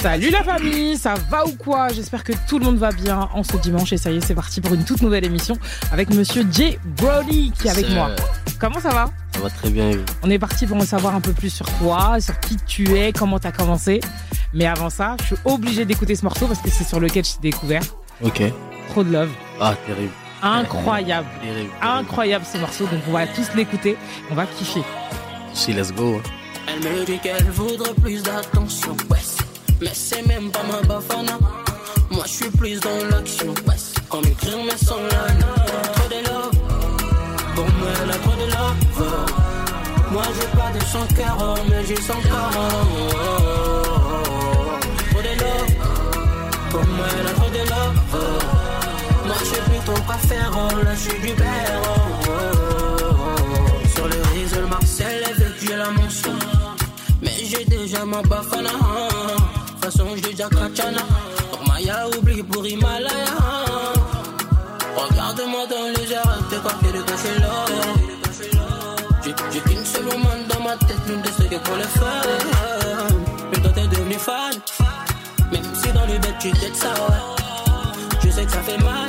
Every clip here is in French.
Salut la famille, ça va ou quoi? J'espère que tout le monde va bien en ce dimanche et ça y est, c'est parti pour une toute nouvelle émission avec monsieur Jay Brody qui est avec moi. Comment ça va? Ça va très bien. On est parti pour en savoir un peu plus sur toi, sur qui tu es, comment tu as commencé. Mais avant ça, je suis obligé d'écouter ce morceau parce que c'est sur lequel je t'ai découvert. Ok. Trop de love. Ah, terrible. Incroyable. Terrible. Incroyable ce morceau, donc on va tous l'écouter, on va kiffer. Si, let's go. hein. Elle me dit qu'elle voudrait plus d'attention, ouais. Mais c'est même pas ma bafana. Moi je suis plus dans l'action, ouais. Comme écrire mes sons là, trop de love. Pour moi elle a trop de love. Moi j'ai pas de son cœur, mais j'ai son corps. Trop de love. Pour moi elle a trop de love. Moi je plutôt quoi faire, oh, là je du père. oh, oh. Sur le réseau, Marcel est vécu la mention. Mais j'ai déjà ma bafana. Façon, j'ai déjà Maya, oublie pour Himalaya. Regarde-moi dans les airs, t'es coiffé de l'or. J'ai qu'une seule woman dans ma tête, l'une de ceux qui pour le faire. Mais toi, t'es devenu fan. Même si dans le bête, tu t'aides ça, ouais. Je sais que ça fait mal.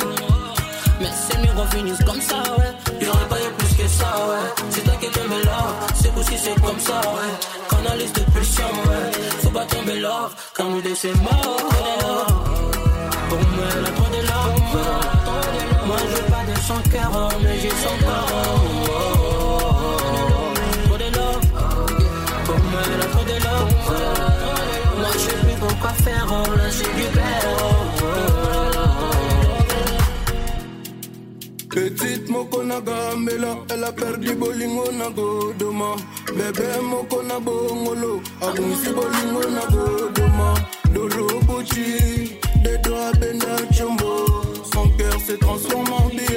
Mais ces miroirs finissent comme ça, ouais. Y'aurait pas eu plus que ça, ouais. C'est toi qui t'aimes love, c'est aussi c'est comme ça, ouais. Canalise de pulsion, ouais. Love, deux c'est mort. Pour moi, elle a de love. Moi, je veux pas de son cœur, mais j'ai son corps. Elle a perdu bolingo na godoma. Bébé moko na bongolo, abungisi bolingo na godoma. Dolo bochi, des doigts benda chombo. Son cœur s'est transformé en billet.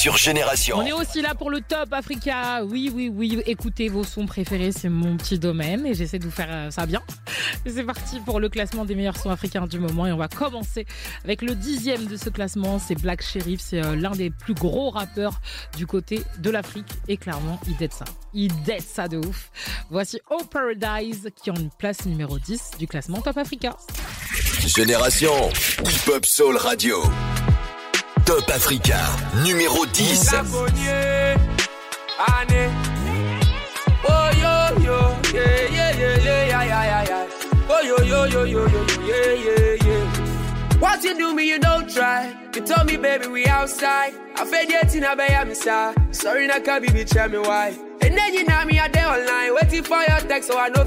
Sur Génération. On est aussi là pour le Top Africa. Oui, oui, oui. Écoutez vos sons préférés, c'est mon petit domaine et j'essaie de vous faire euh, ça bien. C'est parti pour le classement des meilleurs sons africains du moment et on va commencer avec le dixième de ce classement. C'est Black Sheriff. C'est euh, l'un des plus gros rappeurs du côté de l'Afrique et clairement, il dette ça. Il dette ça de ouf. Voici Oh Paradise qui ont une place numéro 10 du classement Top Africa. Génération Hip Hop Soul Radio. Top Africa, numéro 10. What you do me, you don't try. You told me, baby, we outside. I fed yet in a bay, I'm sorry. na can be. And then you know me, day online. Waiting for your text, so I know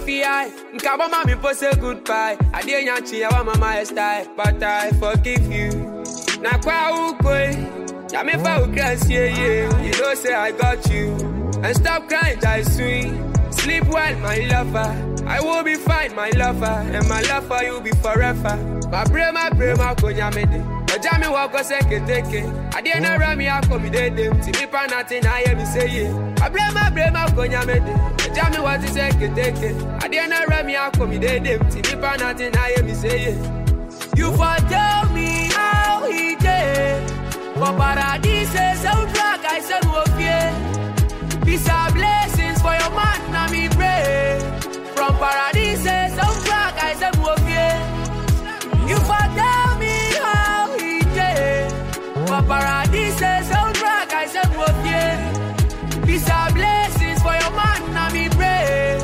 But I forgive you. Now kwa ukwe, ya me fa ukrasie ye. You don't say I got you, and stop crying, I swing. Sleep well, my lover. I will be fine, my lover, and my lover you'll be forever. My pray, my pray, my konya mede. Oja mi wa ko se keteke. Adie na ra mi ako mi dede. Ti mi pa nothing I am say ye. My pray, my pray, my konya mede. Oja mi wa ti se teke. Adie na ra mi ako mi dede. Ti mi pa nothing I am say ye. You for tell me for paradise, soundtrack, I said, okay. Peace and blessings for your man, na me pray. From paradise, some crack, I said, okay. You for tell me how he did. For paradise, some crack, I said, okay. Peace and blessings for your man, na me pray.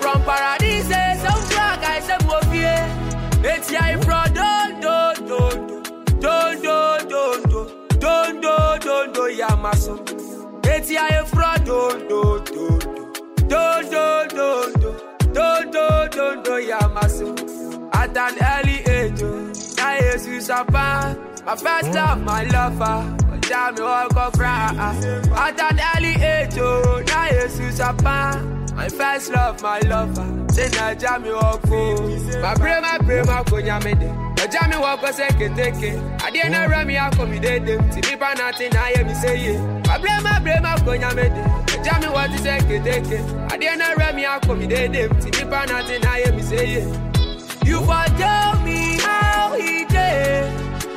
From paradise, some crack, I said, okay. It's your Eti aye fra do do do do do do do do do do do do ya maso. At an early age, oh, na Jesus apa. My first love, my lover. Tell me what go cry. At an early age, oh, na Jesus apa. My first love, my lover. Then I jam you walk for. My pray, my pray, my konya me de. Na jam you walk for second take. it. I dey not run me out come me dey dem. See me pa nothing, I hear me say yeah. My pray, my pray, my konya me de. Na jam you walk for second take. it. I dey not run me out come me dey dem. See me pa nothing, I hear me say yeah. You for tell me how he did.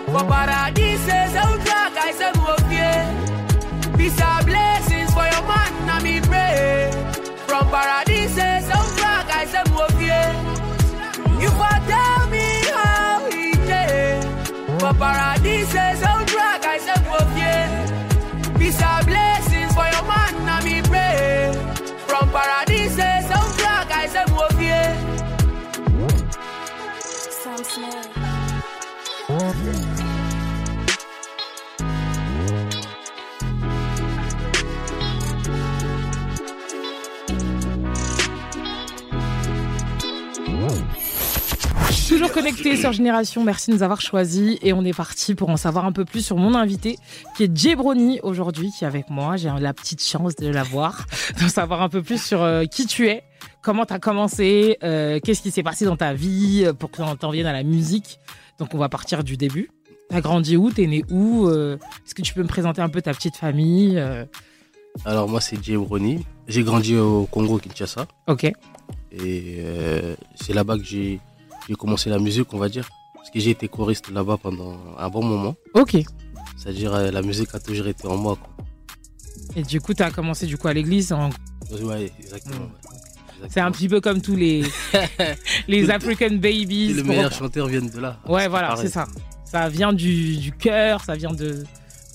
For paradises Toujours connecté sur Génération, merci de nous avoir choisis et on est parti pour en savoir un peu plus sur mon invité qui est Jay Brony aujourd'hui qui est avec moi. J'ai la petite chance de la voir, d'en savoir un peu plus sur euh, qui tu es, comment tu as commencé, euh, qu'est-ce qui s'est passé dans ta vie euh, pour que tu en viennes à la musique. Donc on va partir du début. T'as grandi où? T'es né où? Euh, Est-ce que tu peux me présenter un peu ta petite famille Alors moi c'est Jay Brony. J'ai grandi au Congo, Kinshasa. Ok. Et c'est là-bas que j'ai j'ai commencé la musique, on va dire. Parce que j'ai été choriste là-bas pendant un bon moment. Ok. C'est-à-dire euh, la musique a toujours été en moi. Quoi. Et du coup, tu as commencé du coup à l'église. en- Ouais, exactement. Ouais. C'est un petit peu comme tous les, les African babies. les meilleurs chanteurs viennent de là. Ouais, voilà, c'est ça. Ça vient du, du cœur, ça vient de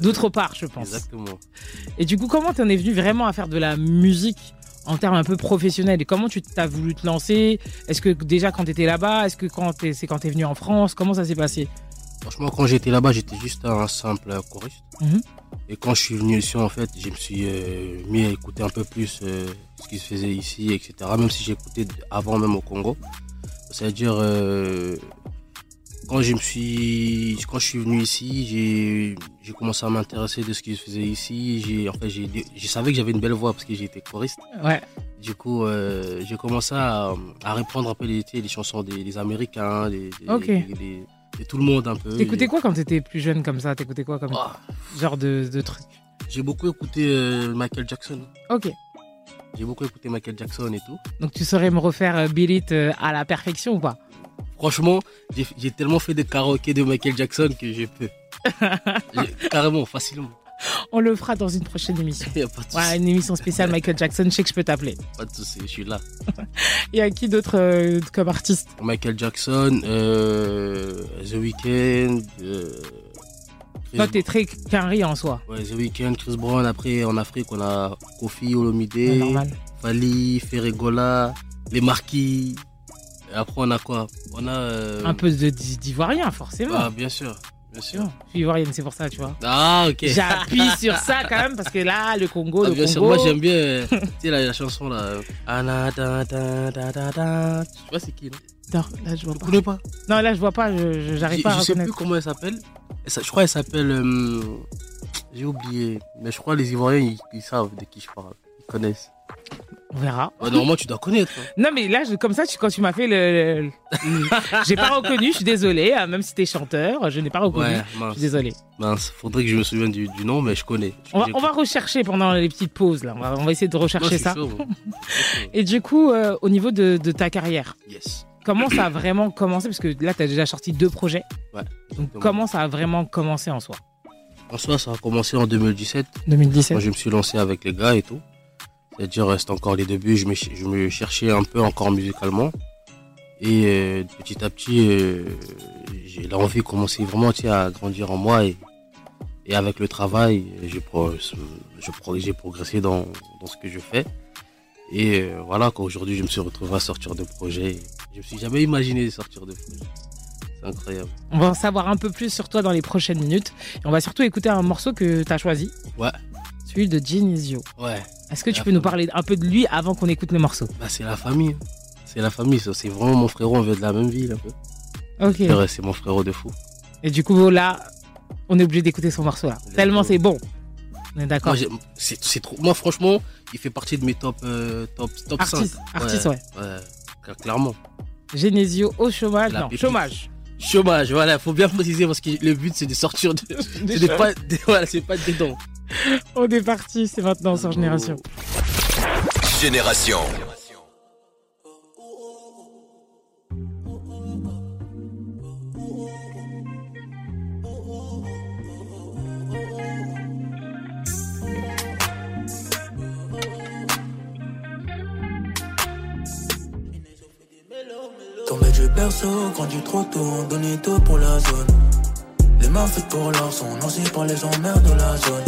d'autre part, je pense. Exactement. Et du coup, comment t'en es venu vraiment à faire de la musique? En termes un peu professionnels Et comment tu t'as voulu te lancer? Est-ce que déjà quand t'étais là-bas Est-ce que quand c'est quand t'es venu en France? Comment ça s'est passé? Franchement, quand j'étais là-bas, j'étais juste un simple choriste. Mhm. Et quand je suis venu ici, en fait, je me suis euh, mis à écouter un peu plus euh, ce qui se faisait ici, etc. Même si j'écoutais avant même au Congo. C'est-à-dire, euh, quand je me suis, quand je suis venu ici, j'ai, commencé à m'intéresser de ce qui se faisait ici. J'ai, en fait, j'ai, je savais que j'avais une belle voix parce que j'étais choriste. Ouais. Du coup, euh, j'ai commencé à, à reprendre un peu les, les chansons des, des Américains, des, tout le monde un peu. T'écoutais quoi quand t'étais plus jeune comme ça? T'écoutais quoi comme Ah, genre de, de truc? J'ai beaucoup écouté euh, Michael Jackson. Ok. J'ai beaucoup écouté Michael Jackson et tout. Donc tu saurais me refaire euh, Bill It à la perfection ou pas? Franchement, j'ai tellement fait de karaoké de Michael Jackson que je peux. Carrément, facilement. On le fera dans une prochaine émission. Y a pas de. Ouais, une émission spéciale Michael Jackson, je sais que je peux t'appeler. Pas de souci, je suis là. Il y a qui d'autre euh, comme artiste? Michael Jackson, euh, The Weeknd, euh, Toi, t'es très quinri en soi. Ouais, The Weeknd, Chris Brown. Après, en Afrique, on a Kofi Olomide. Fali, Ferregola, les Marquis. Et après, on a quoi On a. euh, Un peu d'ivoirien, forcément. Ah, bien sûr, bien sûr. Je suis ivoirienne, c'est pour ça, tu vois. Ah, ok. J'appuie sur ça quand même parce que là, le Congo, Ah, le bien Congo. sûr, moi j'aime bien euh, tu sais, la, la chanson là. euh, Anna, da, da, da, da, da. Tu vois c'est qui non Non, là, je vois Tu pas. connais pas? Non, là, je vois pas. Je, j'arrive pas à je sais plus comment elle s'appelle. Elle s'a- Je crois qu'elle s'appelle. euh, J'ai oublié. Mais je crois que les Ivoiriens ils, ils savent de qui je parle. Ils connaissent. On verra. Ouais, normalement tu dois connaître. hein. Non, mais là, je- comme ça, tu- quand tu m'as fait le. le- le- J'ai pas reconnu, je suis désolée. hein, Même si t'es chanteur, je n'ai pas reconnu. Ouais, Je suis désolée. mince. Faudrait que je me souvienne du, du nom, mais je connais. On va, J'ai- on va rechercher pendant les petites pauses, là. On va, on va essayer de rechercher ça. chaud, moi. Et du coup, euh, au niveau de, de ta carrière, Yes. comment ça a vraiment commencé? Parce que là, tu as déjà sorti deux projets. Ouais. Donc, comment ça a vraiment commencé en soi? En soi, ça a commencé en 2017. 2017. Quand je me suis lancé avec les gars et tout. C'est-à-dire, c'était encore les débuts, je me, je me cherchais un peu encore musicalement. Et euh, petit à petit, euh, j'ai l'envie commençait vraiment tu sais, à grandir en moi. Et, et avec le travail, j'ai pro- progressé dans, dans ce que je fais. Et euh, voilà, qu'aujourd'hui, je me suis retrouvé à sortir de projets. Je me suis jamais imaginé sortir de projets. C'est incroyable. On va en savoir un peu plus sur toi dans les prochaines minutes. Et on va surtout écouter un morceau que tu as choisi. Ouais. Celui de Genesio. Ouais. Est-ce que tu peux nous parler un peu de lui avant qu'on écoute le morceau Bah, c'est la famille. C'est la famille. C'est vraiment mon frérot, on vient de la même ville, un peu. Ok. C'est mon frérot de fou. Et du coup, là, on est obligé d'écouter son morceau là. Tellement c'est bon. On est d'accord. Moi, c'est trop. Moi, franchement, il fait partie de mes top, euh, top, top Artiste, 5. artiste, ouais. Ouais, cl- clairement. Genesio au chômage. La non, pépite. chômage. Chômage, voilà, faut bien préciser parce que le but c'est de sortir de. pas, de- voilà, c'est pas dedans. On est parti, c'est maintenant sur Génération. Génération. Berceau, grandi trop tôt, on donnait tout pour la zone. Les mains faites pour l'or sont lancées par les emmerdes de la zone.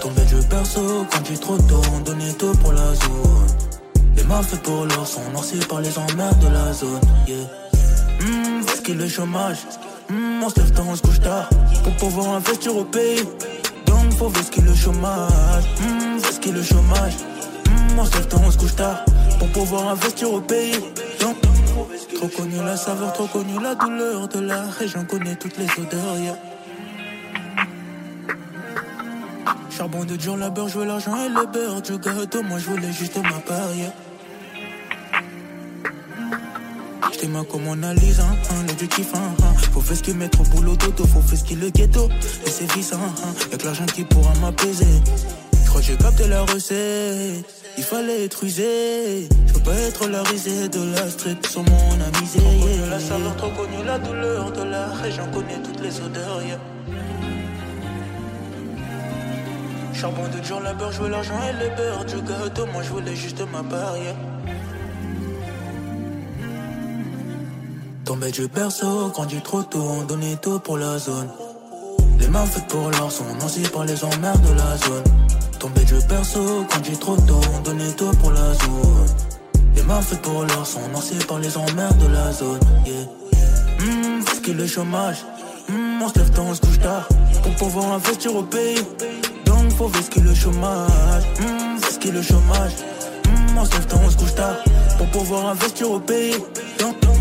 Tombé du berceau, grandi trop tôt, on donnait tout pour la zone. Les mains faites pour l'or sont lancées par les emmerdes de la zone. Yeah. Hum, parce qu'il le chômage. Hum, on se on se couche tard. Pour pouvoir investir au pays. Donc faut qu'il le chômage. Hum, qu'il le chômage. Hum, on se lève on se couche tard. Pour pouvoir investir au pays. Trop connu la saveur, trop connu la douleur de la région, connais toutes les odeurs. Charbon de dur, la beurre, je veux l'argent et le beurre du gâteau, moi je voulais juste ma part, yeah. J't'ai ma comme on analyse, hein, le hein. Faut faire ce qui mettre au boulot dodo, faut faire ce qui le ghetto. Et c'est vice, hein. Y'a que l'argent qui pourra m'apaiser. J'crois que j'ai capté la recette. Il fallait être usé. J'peux pas être la risée de la street sur mon amisé. Trop connu la saveur, trop connu la douleur de la région, connais toutes les odeurs, yeah. Charbon de jour, la beurre, je veux l'argent et le beurre du gâteau. Moi, je voulais juste ma part. Tombé du berceau, grandi trop tôt, on donnait tout pour la zone. Les mains faites pour l'or sont lancées par les emmerdes de la zone. Tombé du berceau, grandi trop tôt, on donnait tout pour la zone. Les mains faites pour l'or sont lancées par les emmerdes de la zone. Yeah. Hum, parce que le chômage. Hum, on se lève tôt, on se couche tard. Pour pouvoir investir au pays. Donc faut que le chômage. Parce que le chômage. Hum, on se lève tôt, on se couche tard. Pour pouvoir investir au pays. Donc, donc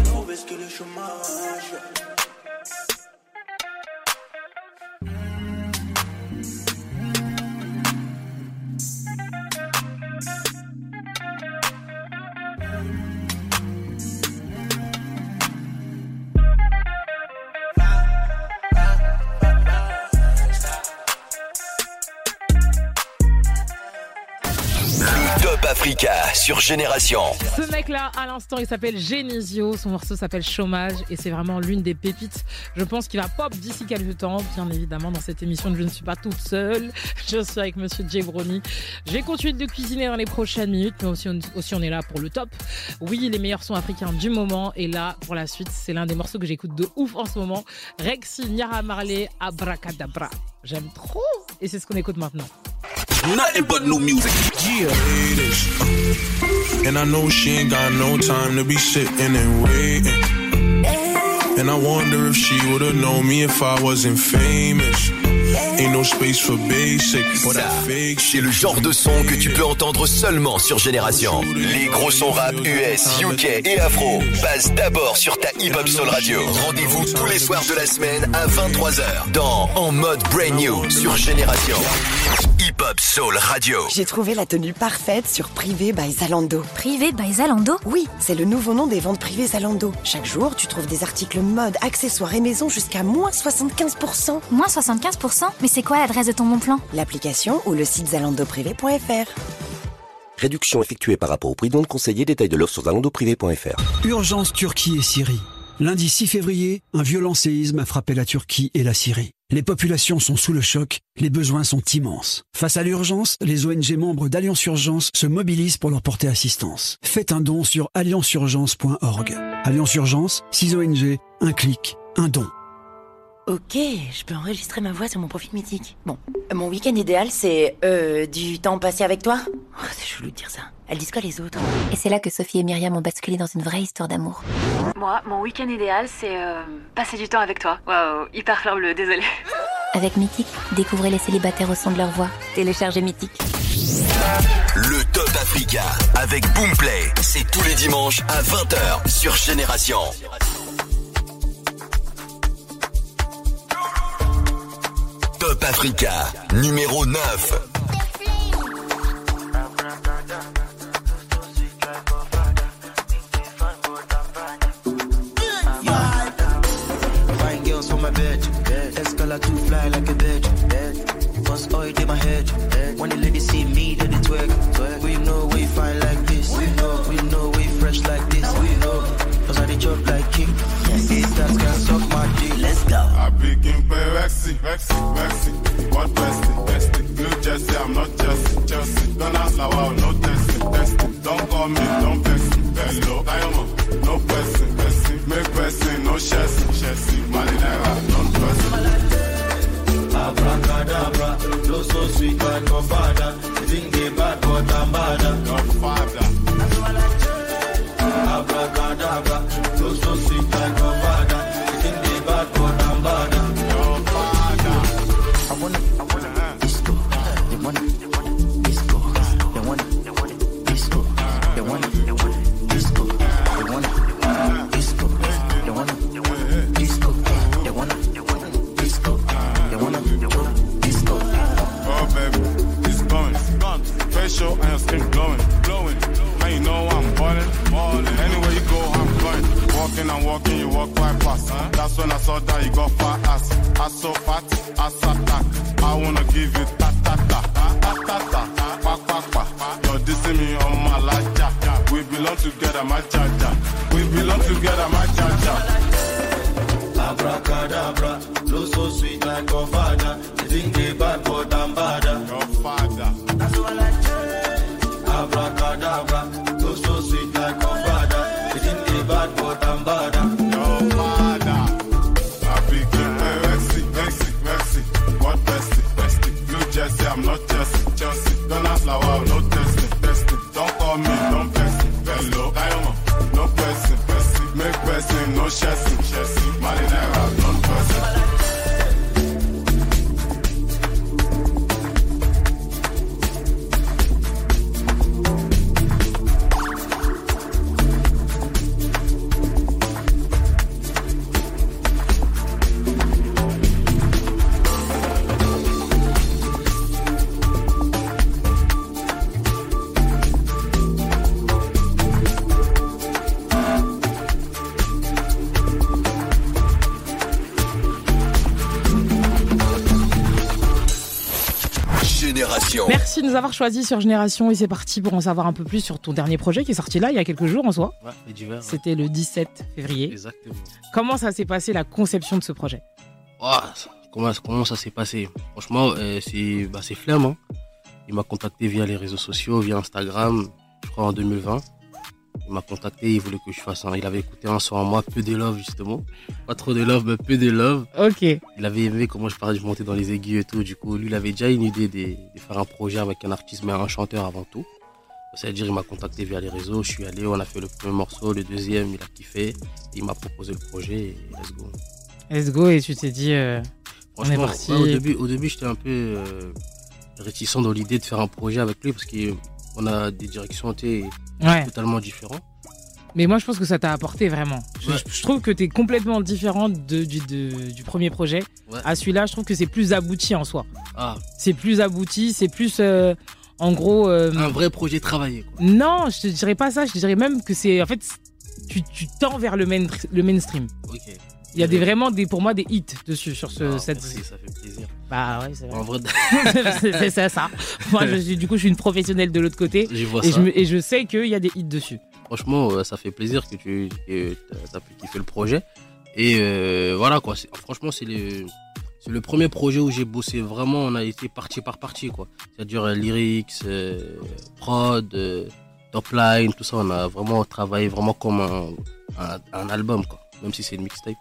Génération. Ce mec-là, à l'instant, il s'appelle Genesio. Son morceau s'appelle Chômage et c'est vraiment l'une des pépites. Je pense qu'il va pop d'ici quelques temps. Bien évidemment, dans cette émission, je ne suis pas toute seule. Je suis avec Monsieur Jay Brony. J'ai continué de cuisiner dans les prochaines minutes, mais aussi on, aussi on est là pour le top. Oui, les meilleurs sons africains du moment. Et là, pour la suite, c'est l'un des morceaux que j'écoute de ouf en ce moment. Rexy, Nyara Marley, Abracadabra. J'aime trop. Et c'est ce qu'on écoute maintenant. Nothing but new music. Yeah. Ladies. And I know she ain't got no time to be sitting and waiting. And I wonder if she would've known me if I wasn't famous. Ain't no space for basic, but fake C'est le genre de son que tu peux entendre seulement sur Génération. Les gros sons rap US, UK et Afro passent d'abord sur ta Hip Hop Soul Radio. Rendez-vous tous les soirs de la semaine à 23h dans En mode Brand New sur Génération. Hip Hop Soul Radio. J'ai trouvé la tenue parfaite sur Privé by Zalando. Privé by Zalando Oui, c'est le nouveau nom des ventes privées Zalando. Chaque jour, tu trouves des articles mode, accessoires et maison jusqu'à moins 75%. Moins 75% Mais c'est quoi l'adresse de ton bon plan L'application ou le site zalandoprivé.fr. Réduction effectuée par rapport au prix non conseillé, détail de l'offre sur zalandoprivé.fr. Urgence Turquie et Syrie. Lundi 6 février, un violent séisme a frappé la Turquie et la Syrie. Les populations sont sous le choc, les besoins sont immenses. Face à l'urgence, les ONG membres d'Alliance Urgence se mobilisent pour leur porter assistance. Faites un don sur allianceurgence.org. Alliance Urgence, 6 ONG, un clic, un don. Ok, je peux enregistrer ma voix sur mon profil mythique. Bon, mon week-end idéal, c'est euh, du temps passé avec toi. Oh, c'est chelou de dire ça. Elles disent quoi les autres Et c'est là que Sophie et Myriam ont basculé dans une vraie histoire d'amour. Moi, mon week-end idéal, c'est euh, passer du temps avec toi. Waouh, hyper fleur bleue, désolé. Avec Mythique, découvrez les célibataires au son de leur voix. Téléchargez Mythique. Le Top Africa avec Boomplay, c'est tous les dimanches à 20h sur Génération. Africa, numéro 9. Fine Don't ask like wow, Choisis sur Génération et c'est parti pour en savoir un peu plus sur ton dernier projet qui est sorti là il y a quelques jours en soi. Ouais, ouais. C'était le 17 février. Exactement. Comment ça s'est passé la conception de ce projet? Comment, comment ça s'est passé? Franchement, euh, c'est bah, hein. Il m'a contacté via les réseaux sociaux, via Instagram, je crois en 2020. Il m'a contacté, il voulait que je fasse un. Il avait écouté un son à moi, peu de love justement. Pas trop de love, mais peu de love. Ok. Il avait aimé comment je parlais, je montais dans les aigus et tout. Du coup, lui, il avait déjà une idée de, de faire un projet avec un artiste, mais un chanteur avant tout. C'est-à-dire, il m'a contacté via les réseaux, je suis allé, on a fait le premier morceau, le deuxième, il a kiffé. Il m'a proposé le projet et let's go. Let's go et tu t'es dit euh, on est parti. ouais, au début, au début j'étais un peu euh, réticent dans l'idée de faire un projet avec lui parce qu'on a des directions tu Ouais. totalement différentes. Mais moi je pense que ça t'a apporté vraiment. Je, Ouais. je trouve que t'es complètement différent de, du, de- du premier projet. Ouais. À celui-là, je trouve que c'est plus abouti en soi. Ah, C'est plus abouti, c'est plus euh, en gros. euh, un vrai projet travaillé. Quoi. Non, je te dirais pas ça. Je te dirais même que c'est en fait tu, tu tends vers le, main, le mainstream. Ok. Il y a des, vraiment des, pour moi des hits dessus sur ce, Ah, cette. merci, ça fait plaisir. Bah ouais, c'est vrai. En vrai, c'est ça, ça. Moi, je suis, du coup, je suis une professionnelle de l'autre côté. J'y vois et, ça. je me- et je sais qu'il y a des hits dessus. franchement, euh, ça fait plaisir que tu as pu kiffer le projet. Et euh, voilà quoi. Franchement, c'est le, c'est le premier projet où j'ai bossé vraiment. On a été partie par partie quoi. C'est-à-dire euh, lyrics, euh, prod, euh, top line, tout ça. On a vraiment travaillé vraiment comme un, un, un album quoi. Même si c'est une mixtape.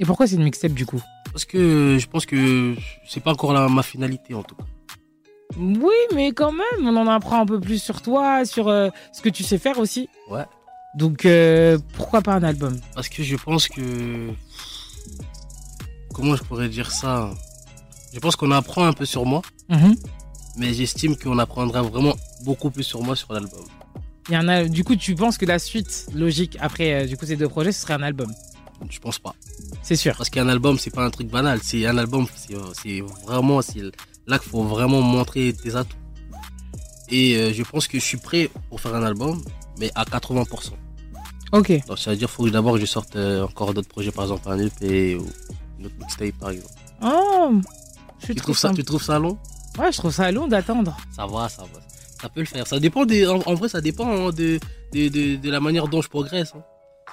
Et pourquoi c'est une mixtape du coup Parce que je pense que c'est pas encore la, ma finalité en tout cas. Oui, mais quand même, on en apprend un peu plus sur toi, sur euh, ce que tu sais faire aussi. Ouais. Donc euh, pourquoi pas un album Parce que je pense que. Comment je pourrais dire ça? Je pense qu'on apprend un peu sur moi, Mhm. mais j'estime qu'on apprendra vraiment beaucoup plus sur moi sur l'album. Il y en a, du coup, tu penses que la suite logique après euh, du coup ces deux projets, ce serait un album? Je pense pas. C'est sûr. Parce qu'un album, c'est pas un truc banal. C'est un album, c'est c'est vraiment, c'est là qu'il faut vraiment montrer tes atouts. Et euh, je pense que je suis prêt pour faire un album, mais à 80%. Ok. Donc ça veut dire qu'il faut que d'abord que je sorte euh, encore d'autres projets, par exemple un EP ou une autre mixtape, par exemple. Oh, je Tu trouve trouves ça, tu trouves ça long? Ouais, je trouve ça long d'attendre. Ça va, ça va. Ça peut le faire. Ça dépend des, en, en vrai, ça dépend hein, de, de, de, de la manière dont je progresse. hein.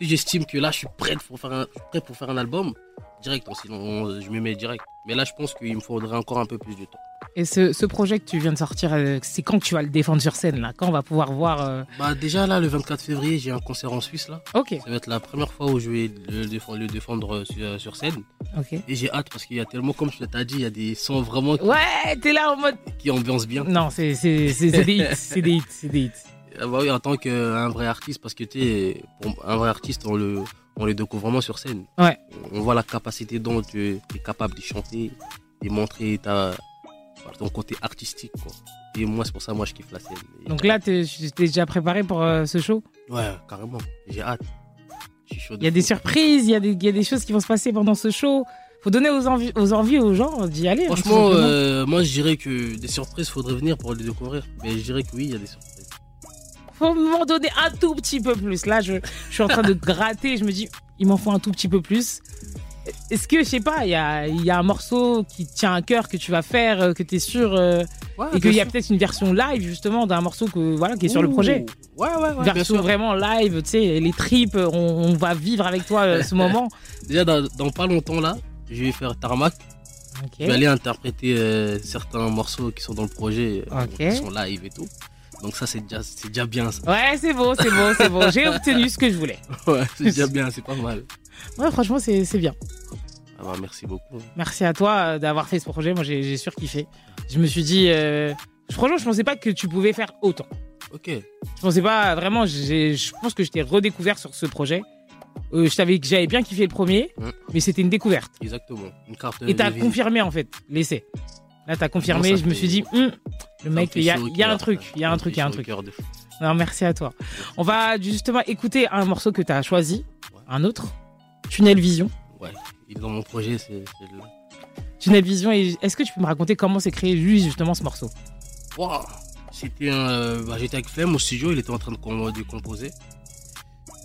Si j'estime que là, je suis prêt pour faire un, prêt pour faire un album, direct, hein, sinon on- je me mets direct. Mais là, je pense qu'il me faudrait encore un peu plus de temps. Et ce, ce projet que tu viens de sortir, euh, c'est quand que tu vas le défendre sur scène là? Quand on va pouvoir voir euh, Bah déjà là, le 24 février, j'ai un concert en Suisse là. Ok. Ça va être la première fois où je vais le défendre, le défendre sur, euh, sur scène. Ok. Et j'ai hâte parce qu'il y a tellement, comme je t'ai dit, il y a des sons vraiment qui, Ouais, t'es là en mode. qui ambiancent bien. Non, c'est des hits, c'est des hits, c'est des hits. Ah bah oui, en tant qu'un vrai artiste, parce que tu pour un vrai artiste, on le, on le découvre vraiment sur scène. Ouais. On voit la capacité dont tu es capable de chanter et montrer ta, ton côté artistique. Quoi. Et moi, c'est pour ça, moi, je kiffe la scène. Et- Donc là, t'es t'es déjà préparé pour euh, ce show? Ouais, carrément. J'ai hâte. De Il y a des surprises, il y, a des- y a des choses qui vont se passer pendant ce show. Faut donner aux envies aux, envies aux gens d'y aller. hein, Franchement, euh, moi, je dirais que des surprises, faudrait venir pour les découvrir. Mais je dirais que oui, il y a des surprises. Faut m'en donner un tout petit peu plus. Là, je, je suis en train de gratter. Je me dis, il m'en faut un tout petit peu plus. Est-ce que, je sais pas, il y a, il y a un morceau qui tient à cœur que tu vas faire, euh, que tu es sûr, euh, Ouais, et qu'il y a peut-être une version live justement d'un morceau que, voilà, qui est sur le projet Ouais, ouais, ouais. Version vraiment live, tu sais, les tripes, on, on va vivre avec toi euh, ce moment. Déjà, dans, dans pas longtemps, là, je vais faire Tarmac. Je vais aller interpréter euh, certains morceaux qui sont dans le projet, qui sont live et tout. Donc ça, c'est déjà, c'est déjà bien, ça. Ouais, c'est beau, c'est beau, c'est beau. J'ai obtenu ce que je voulais. Ouais, c'est déjà bien, c'est pas mal. Ouais, franchement, c'est c'est bien. Ah bah, merci beaucoup. Merci à toi euh, d'avoir fait ce projet. Moi, j'ai j'ai surkiffé. Je me suis dit, euh, franchement, je pensais pas que tu pouvais faire autant. Ok. Je pensais pas vraiment. j'ai- Je pense que je t'ai redécouvert sur ce projet. Euh, je savais que j'avais bien kiffé le premier, Mm. mais c'était une découverte. Exactement. Une carte Et t'as visite. confirmé en fait l'essai. Là, t'as confirmé. Non, je me suis dit, Hum, le mec, il y a, y un truc, il y a un truc, il y a un truc. Non, merci à toi. On va justement écouter un morceau que t'as choisi, un autre, Tunnel Vision. Ouais, il est dans mon projet, c'est là. Tunnel Vision. Et est-ce que tu peux me raconter comment s'est créé lui justement ce morceau? Wow. C'était un. euh, bah, J'étais avec Flemme au studio, il était en train de, com- de composer.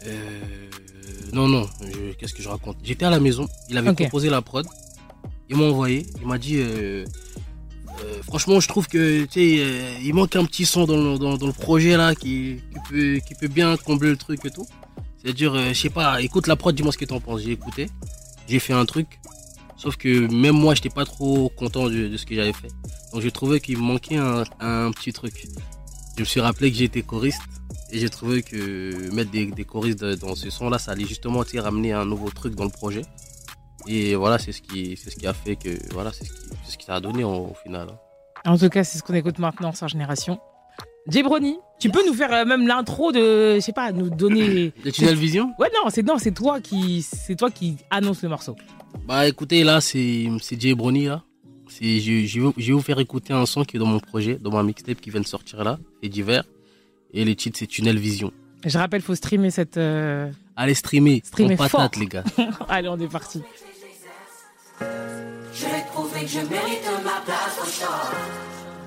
Euh, non, non, je- qu'est-ce que je raconte? J'étais à la maison, il avait composé la prod, il m'a envoyé, il m'a dit euh, euh, Franchement, je trouve que euh, il manque un petit son dans le, dans, le projet là qui, peut, bien combler le truc et tout. C'est-à-dire, euh, je sais pas, écoute la prod, dis-moi ce que t'en penses. J'ai écouté, j'ai fait un truc, sauf que même moi, j'étais pas trop content de, ce que j'avais fait. Donc j'ai trouvé qu'il manquait un, petit truc. Je me suis rappelé que j'étais choriste et j'ai trouvé que mettre des, des choristes dans ce son-là, ça allait justement ramener un nouveau truc dans le projet. Et voilà, c'est ce qui, c'est ce qui a fait que voilà, c'est ce qui, c'est ce qui ça a donné au, au final. hein. En tout cas, c'est ce qu'on écoute maintenant sur Génération. Jay Brony, tu peux nous faire euh, même l'intro de, je sais pas, nous donner. De Tunnel Vision? Ouais, non, c'est non, c'est toi qui, c'est toi qui annonce le morceau. Bah écoutez, là, c'est c'est Jay Brony, là. C'est- Je, je, vais, je vais vous faire écouter un son qui est dans mon projet, dans ma mixtape qui vient de sortir là, et divers. Et le titre, c'est Tunnel Vision. Je rappelle, faut streamer cette. euh, Allez streamer, Streamer patate, les gars. Allez, on est parti. Je vais prouver que je mérite ma place au short.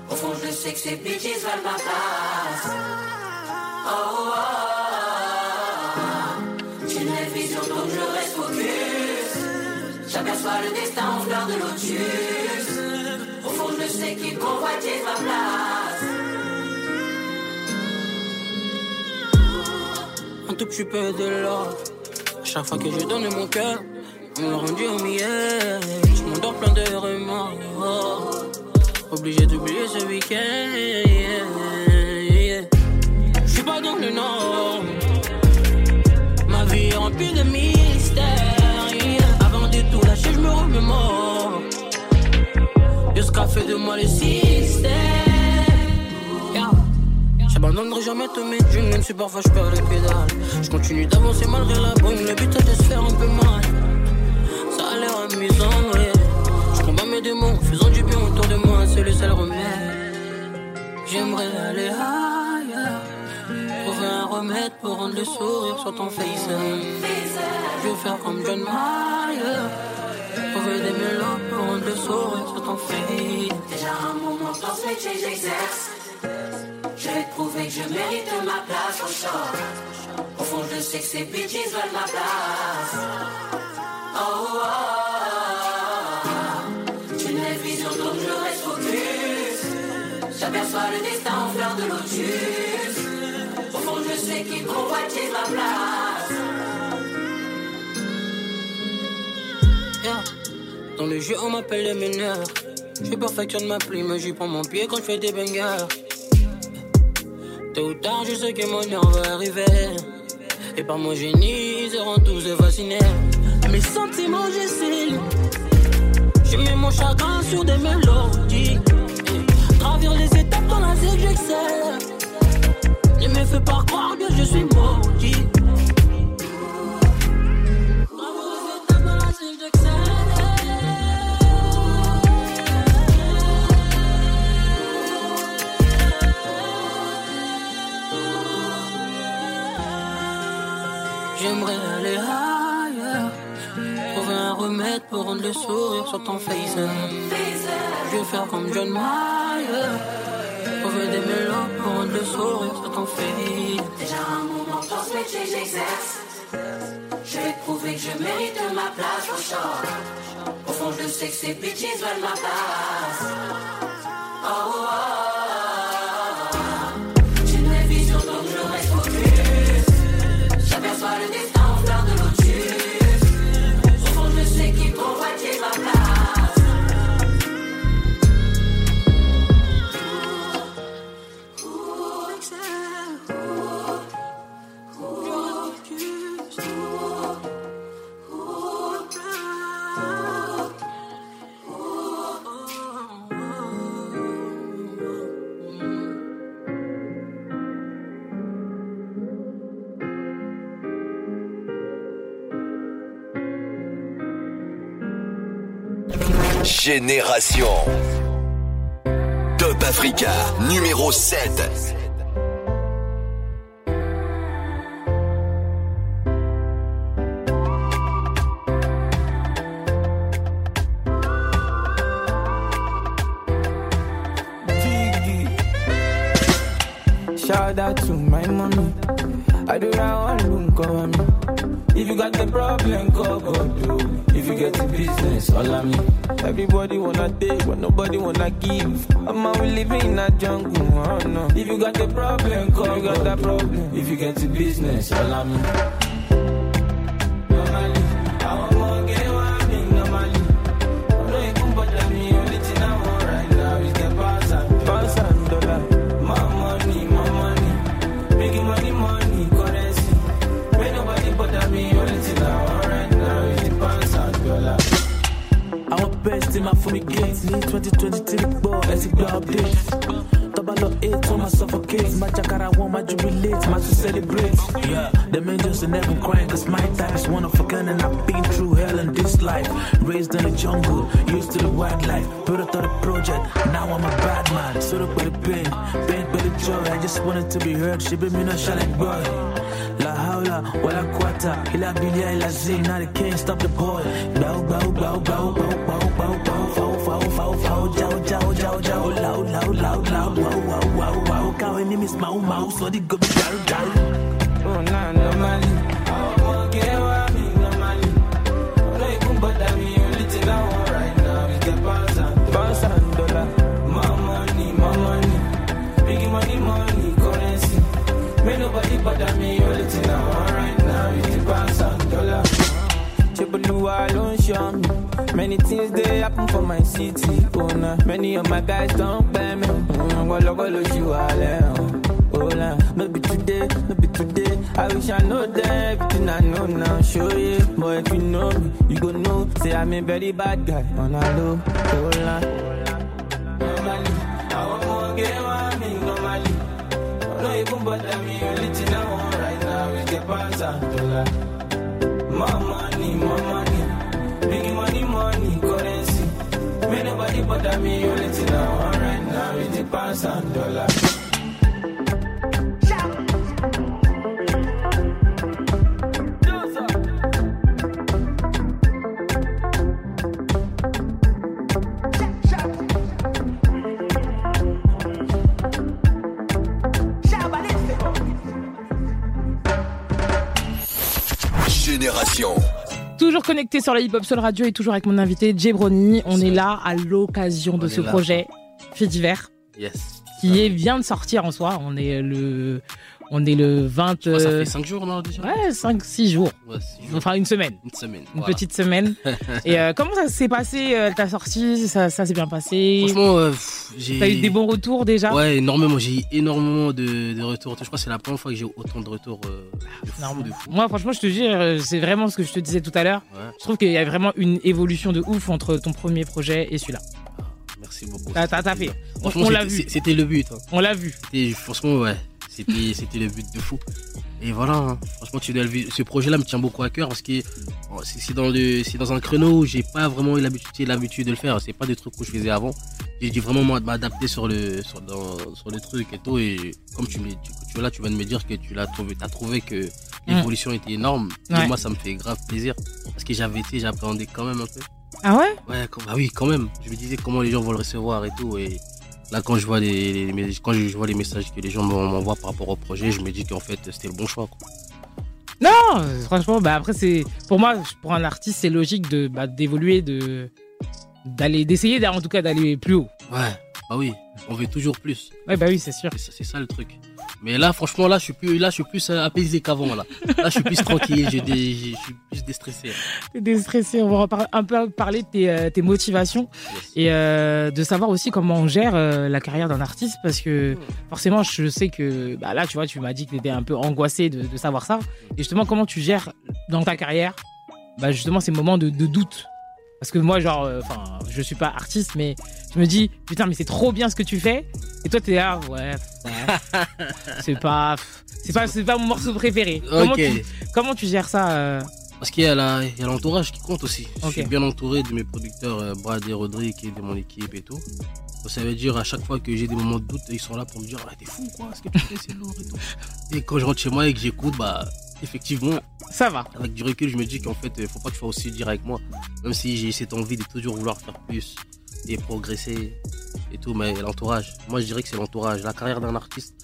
Au fond, je sais que ces bitches veulent ma place. Oh, oh, oh. J'ai une vision, donc je reste focus. J'aperçois le destin en fleurs de lotus. Au fond, je sais qu'ils convoitisent ma place. Petit peu de. À chaque fois que je donne mon cœur, on me rendu au miel. Je m'endors plein de remords. Obligé d'oublier ce week-end. Je suis pas dans le nord. Ma vie est remplie de mystères. Avant de tout lâcher, je me remémore. Jusqu'à fait de moi le système. Je J'abandonnerai jamais Tommy Je même si parfois je perds les pédales Je continue d'avancer malgré la brume Le but c'est de se faire un peu mal. Ça a l'air amusant ouais. Je combats mes démons faisant du bien autour de moi C'est le seul remède. J'aimerais aller ailleurs Trouver un remède pour rendre le sourire sur ton face. Je veux faire comme John Mayer Trouver des mélodies pour rendre le sourire sur ton face. Déjà un moment, je j'exerce. Te prouver que je mérite ma place au short. Au fond, je sais que ces bitches veulent ma place. Oh, oh, oh. Tu n'as vision donc je reste focus. J'aperçois le destin en fleur de lotus. Au fond, je sais qu'ils convoitisent ma place. Dans le jeu, on m'appelle le mineur. Je perfectionne ma plume, j'y prends mon pied quand je fais des bangers. Tôt ou tard, je sais que mon heure va arriver. Et par mon génie, ils seront tous fascinés. Mes sentiments, j'essaie. Je mets mon chagrin sur des mélodies. Gravir les étapes dans la zig, j'excelle. Ne me fais pas croire que je suis maudit. J'aimerais aller ailleurs. Trouver un remède pour rendre le sourire sur ton face. Je vais faire comme John Mayer. Trouver des mélos pour rendre le sourire sur ton face. Déjà un moment dans ce métier j'exerce. Je vais prouver que je mérite ma place au short. Au fond, je sais que ces bitches veulent ma place. Oh, oh, oh. Génération. Top Africa, numéro 7. Shout out to my mommy. I do not want to cover me. If you got the problem, call God do. If you get the business, all of me. Everybody wanna take, but nobody wanna give. I'm out living in a jungle, oh no. If you got the problem, call you got that problem. If you get the business, all of me. Máa fún mi gate ní twenty twenty three gbọ́ ẹ ti gba update. Tọ́ba lọ eight wọ́n máa suffocate. Máa jákàrà wọn máa jubilate, máa tún celebrate. Yeah, them angels in heaven crying cause my time is one of a kind and I've been through hell in this life. Raised in the jungle, used to the wildlife. Product of the project, now I'm a bad man. Sort of by the pain, pain by the joy. I just wanted to be heard, she be me no shine boy. La haula, wala hata ila abiria ila zina the king stop the ball. bow bow bow bow bow bow bow bow bow bow bow bow bow bow jao jao jao jao lao lao lao lao wow wow wow wow kawe ni miss mau mau so di go jar jar oh na na mali Show me. Many things they happen for my city. Oh, nah. Many of my guys don't pay me. Mm, you all Oh, nah. No be today, maybe today. I wish I know that everything I know now. Show you, but if you know me, you go know. Say I'm a very bad guy. On a low, oh, nah. Me, only thing I want right now is the pounds and dollar. Connecté sur la Hip Hop Soul Radio et toujours avec mon invité Jay Brony. On est là à l'occasion de ce là. projet fait divers Yes. qui est, vient de sortir en soi. On est le, on est le 20. Je crois que ça euh, fait 5 jours, non, déjà Ouais, 5, 6 jours. Ouais, six jours. Enfin, une semaine. Une semaine. Une voilà. petite semaine. Et euh, comment ça s'est passé euh, Ta sortie, ça, ça s'est bien passé? Franchement, euh, j'ai. T'as eu des bons retours déjà? Ouais, énormément. J'ai eu énormément de, de retours. Je crois que c'est la première fois que j'ai eu autant de retours. euh, de fou, de fou. Moi, franchement, je te jure, euh, c'est vraiment ce que je te disais tout à l'heure. Ouais. Je trouve qu'il y a vraiment une évolution de ouf entre ton premier projet et celui-là. Merci beaucoup. T'as fait. On, Franchement, on l'a vu. C'était le but. hein. On l'a vu. Franchement, ouais. C'était, c'était le but de fou. Et voilà, hein. franchement, tu dois le vivre. ce projet-là me tient beaucoup à cœur parce que c'est, dans, le, c'est dans un créneau où j'ai pas vraiment eu l'habitude, l'habitude de le faire. C'est pas des trucs que je faisais avant. J'ai dû vraiment m'adapter sur le, sur, dans- sur le truc et tout. Et comme tu, me, tu, là, tu viens de me dire que tu l'as trouvé, t'as trouvé que l'évolution était énorme. Ouais. Et moi, ça me fait grave plaisir parce que j'avais été, j'appréhendais quand même un peu. Ah ouais? Ouais, bah oui, quand même. Je me disais comment les gens vont le recevoir et tout. Et là, quand je vois les, quand je vois les messages que les gens m'en- m'envoient par rapport au projet, je me dis qu'en fait, c'était le bon choix. quoi. Non, franchement, bah après c'est pour moi, pour un artiste, c'est logique de bah, d'évoluer, de d'aller, d'essayer, en tout cas d'aller plus haut. Ouais, bah oui, on veut toujours plus. Ouais, bah oui, c'est sûr. C'est ça, c'est ça le truc. Mais là, franchement, là, je suis plus, là, je suis plus euh, apaisé qu'avant. Là, là, je suis plus tranquille. je suis plus déstressé. T'es déstressé, on va un peu parler de tes, euh, tes motivations et euh, de savoir aussi comment on gère euh, la carrière d'un artiste parce que forcément je sais que bah là tu vois tu m'as dit que t'étais un peu angoissé de, de savoir ça et justement comment tu gères dans ta carrière bah justement ces moments de, de doute? Parce que moi genre euh, enfin je suis pas artiste mais je me dis putain mais c'est trop bien ce que tu fais et toi t'es là ouais ouais, c'est pas c'est pas c'est pas mon morceau préféré comment, Ok. tu, comment tu gères ça euh, Parce qu'il y a l'entourage qui compte aussi. Je suis bien entouré de mes producteurs euh, Brad et Rodrigue et de mon équipe et tout. Ça veut dire à chaque fois que j'ai des moments de doute, ils sont là pour me dire ah, t'es fou quoi, ce que tu fais c'est lourd et tout. Et quand je rentre chez moi et que j'écoute, bah effectivement, ça va. Avec du recul, je me dis qu'en fait, il faut pas que je sois aussi dur avec moi. Même si j'ai cette envie de toujours vouloir faire plus et progresser et tout, mais l'entourage, moi je dirais que c'est l'entourage. La carrière d'un artiste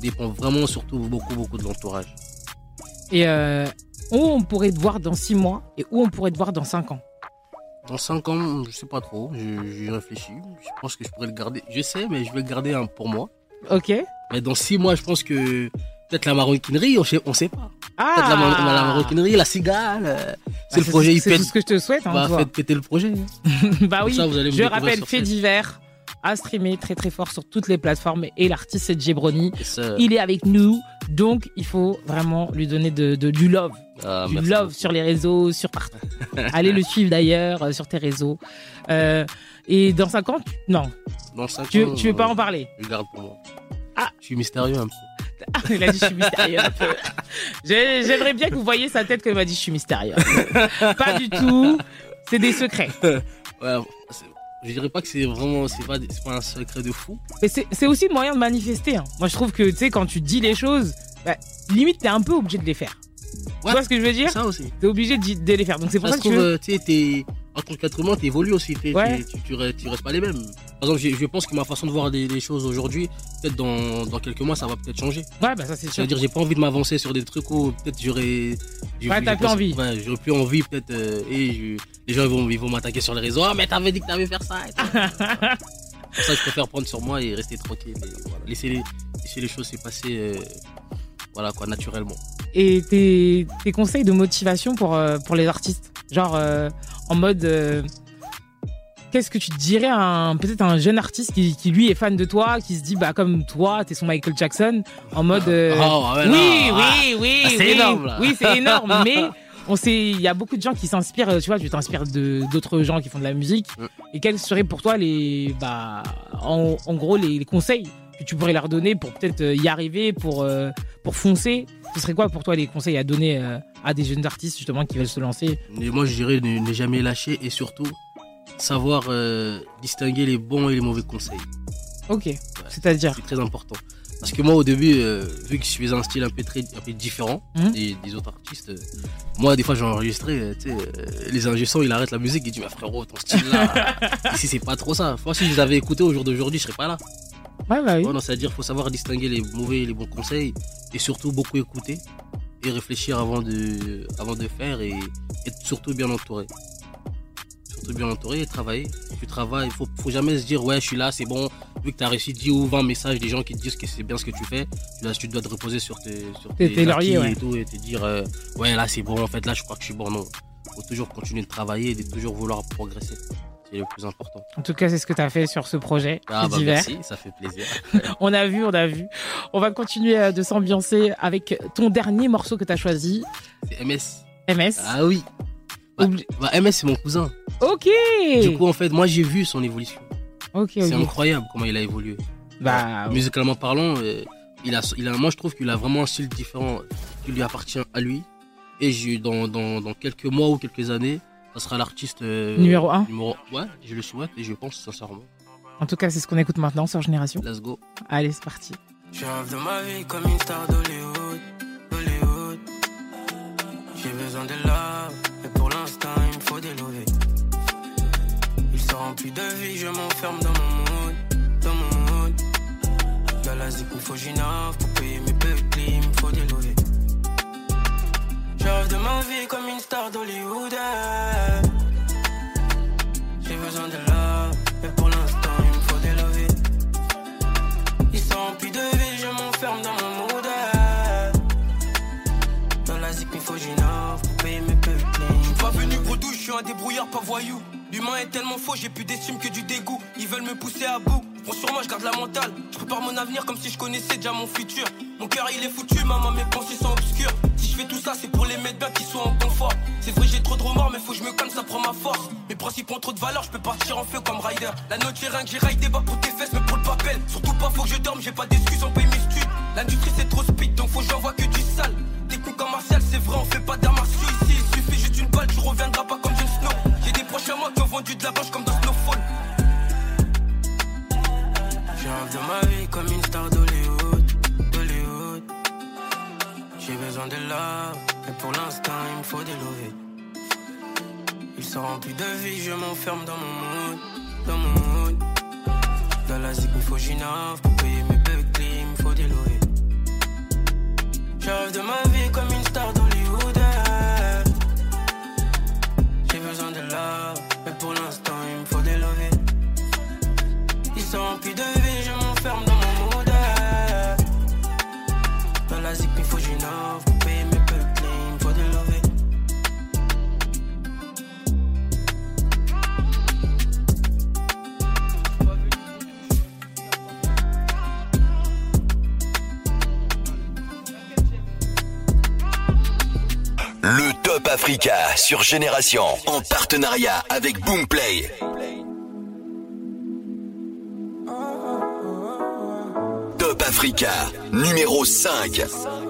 dépend vraiment surtout beaucoup beaucoup de l'entourage. Et euh, où on pourrait te voir dans 6 mois et où on pourrait te voir dans 5 ans? Dans 5 ans, je sais pas trop, je- j'y réfléchis. Je pense que je pourrais le garder. Je sais, mais je vais le garder hein, pour moi. Ok. Mais dans 6 mois, je pense que peut-être la maroquinerie, on sait, on sait pas. Ah Peut-être la, mar- la maroquinerie, la cigale. euh, c'est le projet, il c'est tout ce que je te souhaite, hein, Bah, toi. faites péter le projet. bah Comme oui, ça, vous allez me je rappelle, fait divers à streamer très très fort sur toutes les plateformes et l'artiste c'est Jebroni. Il est avec nous, donc il faut vraiment lui donner de, de- du love. Ah, du love beaucoup. sur les réseaux, sur partout. Allez le suivre d'ailleurs euh, sur tes réseaux. Euh, et dans 5 ans, non. Dans 5 Tu, ans, tu veux pas euh, en parler? Je garde pour moi. Ah, je suis mystérieux un peu. Ah, il a dit je suis mystérieux un peu. J'ai- J'aimerais bien que vous voyez sa tête quand il m'a dit je suis mystérieux. pas du tout. C'est des secrets. Ouais, je dirais pas que c'est vraiment, c'est pas, c'est pas un secret de fou. Et c'est aussi le moyen de manifester. hein. Moi, je trouve que, tu sais, quand tu dis les choses, bah, limite, t'es un peu obligé de les faire. tu vois ce que je veux dire Ça aussi. T'es obligé de, de les faire. Donc, c'est pour Ça que trouve, veux... euh, tu sais, t'es- en tant qu'être humain, t'évolues aussi. t'es- Ouais. tu, tu, restes- tu restes pas les mêmes. Par exemple, je, je pense que ma façon de voir des, des choses aujourd'hui, peut-être dans, dans quelques mois, ça va peut-être changer. Ouais, bah ça, c'est sûr. C'est-à-dire, j'ai pas envie de m'avancer sur des trucs où peut-être j'aurais. Ouais, t'as plus envie. Ouais, j'aurais plus envie, peut-être. euh, et je- les gens ils vont, ils vont m'attaquer sur les réseaux. Ah, mais t'avais dit que t'avais faire ça. pour ça, je préfère prendre sur moi et rester tranquille. et voilà. laisser, les, laisser les choses se passer. euh, voilà, quoi, naturellement. Et tes, tes conseils de motivation pour, euh, pour les artistes? Genre, euh, en mode... euh, Qu'est-ce que tu dirais à un peut-être un jeune artiste qui, qui, lui est fan de toi, qui se dit bah comme toi t'es son Michael Jackson en mode euh, Oh, oui non, oui oui c'est oui, énorme, là. oui c'est énorme mais on sait il y a beaucoup de gens qui s'inspirent tu vois tu t'inspires de d'autres gens qui font de la musique. Et quels seraient pour toi les bah en, en gros les, les conseils que tu pourrais leur donner pour peut-être euh, y arriver pour euh, pour foncer ce serait quoi pour toi les conseils à donner euh, à des jeunes artistes justement qui veulent se lancer? Et moi, je dirais ne, ne jamais lâcher et surtout savoir euh, distinguer les bons et les mauvais conseils. ok c'est-à-dire? C'est très important. Parce que moi, au début, euh, vu que je faisais un style un peu, très, un peu différent Mhm. des, des autres artistes, euh, moi, des fois, j'ai enregistré, tu sais, euh, les ingénieurs, ils arrêtent la musique, ils disent, mais frérot, ton style là, ici, c'est pas trop ça. Moi, si je les avais écoutés au jour d'aujourd'hui, je serais pas là. Ouais, bah oui. c'est-à-dire qu'il faut savoir distinguer les mauvais et les bons conseils et surtout beaucoup écouter et réfléchir avant de, avant de faire et être surtout bien entouré. Surtout bien entouré et travailler. Tu travailles, faut, faut jamais se dire ouais je suis là, c'est bon. Vu que tu as reçu 10 ou 20 messages des gens qui te disent que c'est bien ce que tu fais, là tu dois te reposer sur tes, sur Tes- tes lauriers, acquis ouais. et tout et te dire euh, ouais là c'est bon, en fait là je crois que je suis bon. Non, faut toujours continuer de travailler et de toujours vouloir progresser. C'est le plus important. En tout cas, c'est ce que tu as fait sur ce projet Ah bah d'hiver. merci, ça fait plaisir. On a vu, on a vu. On va continuer euh, de s'ambiancer avec ton dernier morceau que tu as choisi. C'est MS. MS. Ah oui. Bah, bah, MS c'est mon cousin. Ok. Du coup en fait moi j'ai vu son évolution. Ok, C'est incroyable comment il a évolué. Bah, Ouais. musicalement parlant, euh, il a, il a, moi je trouve qu'il a vraiment un style différent qui lui appartient à lui. Et dans, dans, dans quelques mois ou quelques années, ça sera l'artiste euh, Numéro un. Numéro, ouais, je le souhaite et je pense sincèrement. En tout cas, c'est ce qu'on écoute maintenant sur Génération. Let's go. Allez, c'est parti. Je rêve de ma vie comme une star d'Hollywood, d'Hollywood. J'ai besoin de love, mais pour l'instant il me faut des lovés. Il se remplit de vie, je m'enferme dans mon mood, dans mon mood. Dans la zik, il me faut Ginov pour payer mes petits, il me faut des lovés. Je rêve de ma vie comme une star d'Hollywood. Pas voyou. L'humain est tellement faux, j'ai plus d'estime que du dégoût. Ils veulent me pousser à bout. Bon, sur moi, je garde la mentale. Je prépare mon avenir comme si je connaissais déjà mon futur. Mon cœur, il est foutu, maman, mes pensées sont obscures. Si je fais tout ça, c'est pour les mettre bien qui soient en confort. C'est vrai, j'ai trop de remords, mais faut que je me calme, ça prend ma force. Mes principes ont trop de valeur, je peux partir en feu comme Ryder. La note, j'ai rien que j'ai rail débat pour tes fesses, mais pour le papel. Surtout pas, faut que je dorme, j'ai pas d'excuses, on paye mes studs. L'industrie, c'est trop speed, donc faut que j'envoie que du sale. Technique en martial, c'est vrai, on fait pas d'arts ici. Il suffit juste d'une balle, tu reviendras pas vendu de la vache comme dans Snowfall. Je rêve de ma vie comme une star d'Hollywood. J'ai besoin de love, mais pour l'instant il me faut des lovés. Il se remplit de vie, je m'enferme dans mon mood, dans mon mood. Dans la zik, il faut Ginov pour payer mes petits, il me faut des lovés. Je rêve de ma vie comme une star d'Hollywood. J'ai besoin de love, Sont remplis de vie, je m'enferme dans mon eh. Dans la zik, il faut Ginov pour payer mes petits, il faut des lovés. Le Top Africa sur Génération en partenariat avec Boomplay. Numéro 5.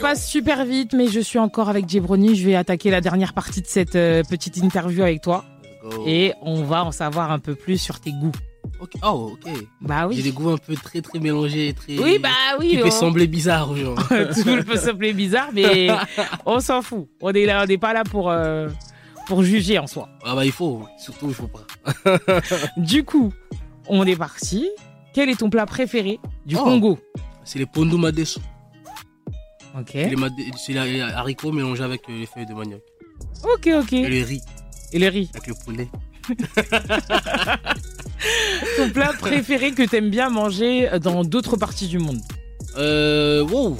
Passe super vite, mais je suis encore avec Jebroni. Je vais attaquer la dernière partie de cette euh, petite interview avec toi. go. Et on va en savoir un peu plus sur tes goûts. Oh, ok. Bah oui. J'ai des goûts un peu très très mélangés, très. Oui, bah oui, Qui peut on- sembler bizarre aux gens. Tout le peut sembler bizarre, mais on s'en fout. On n'est pas là pour, euh, pour juger en soi. Ah bah il faut, surtout il faut pas. Du coup, on est parti. Quel est ton plat préféré du Oh. Congo? C'est les pondu madeso. Ok. C'est les, haricots mélangés avec euh, les feuilles de manioc. Ok, ok. Et le riz. Et le riz. Avec le poulet. Ton plat préféré que t'aimes bien manger dans d'autres parties du monde? Euh, wow.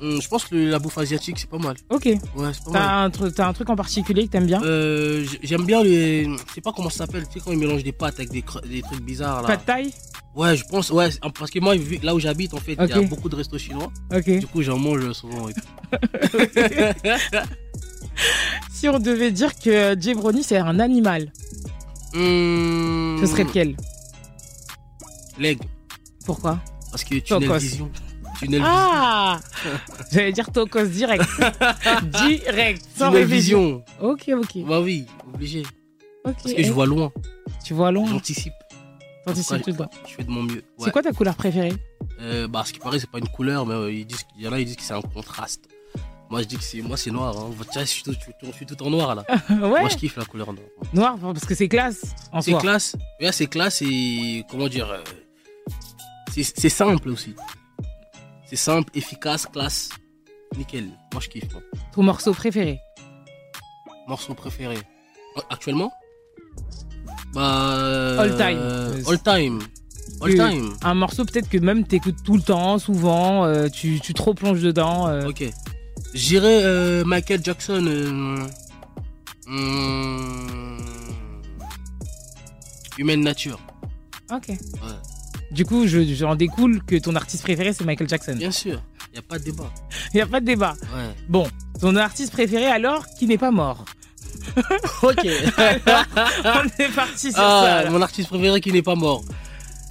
Hum, Je pense que la bouffe asiatique c'est pas mal. Ok. Ouais, c'est pas T'as mal. t'as un truc en particulier que t'aimes bien? Euh, j'aime bien les. Je sais pas comment ça s'appelle. Tu sais quand ils mélangent des pâtes avec des, trucs bizarres là. Pas de taille Ouais, je pense. Ouais, parce que moi, vu- là où j'habite, en fait, il y a beaucoup de restos chinois. Du coup, j'en mange souvent. et tout. Si on devait dire que Jebroni c'est un animal, Hum, ce serait lequel? L'aigle. Pourquoi? Parce que tunnel Tocos. vision. Tunnel Ah J'allais dire Tocos direct. direct, sans Tunnel réfléchir. vision. Ok, ok. Bah oui, obligé. Parce que je vois loin. Tu vois loin J'anticipe. Je fais de mon mieux. C'est quoi ta couleur préférée? Euh, Bah, ce qui paraît, c'est pas une couleur, mais euh, ils disent, il y en a, ils disent que c'est un contraste. Moi, je dis que c'est, moi, c'est noir. Hein. Tiens, je suis, tout, je suis tout- en noir là. Ouais. Moi, je kiffe la couleur noire. Noir, parce que c'est classe C'est classe. Ouais, c'est classe et comment dire. euh, c'est, simple aussi. C'est simple, efficace, classe. Nickel. Moi, je kiffe. moi. Ton morceau préféré? Morceau préféré. Actuellement? Bah. euh, All time. All time. All time. Un morceau peut-être que même t'écoutes tout le temps, souvent, euh, tu, tu trop plonges dedans. euh. Ok. J'irais euh, Michael Jackson. euh, Human Nature. Ok. Ouais. Du coup, je- j'en découle que ton artiste préféré c'est Michael Jackson. Bien sûr. Il n'y a pas de débat. Il n'y a pas de débat. Ouais. Bon, ton artiste préféré alors qui n'est pas mort? Ok. On est parti sur Ah, ça. mon artiste préféré qui n'est pas mort.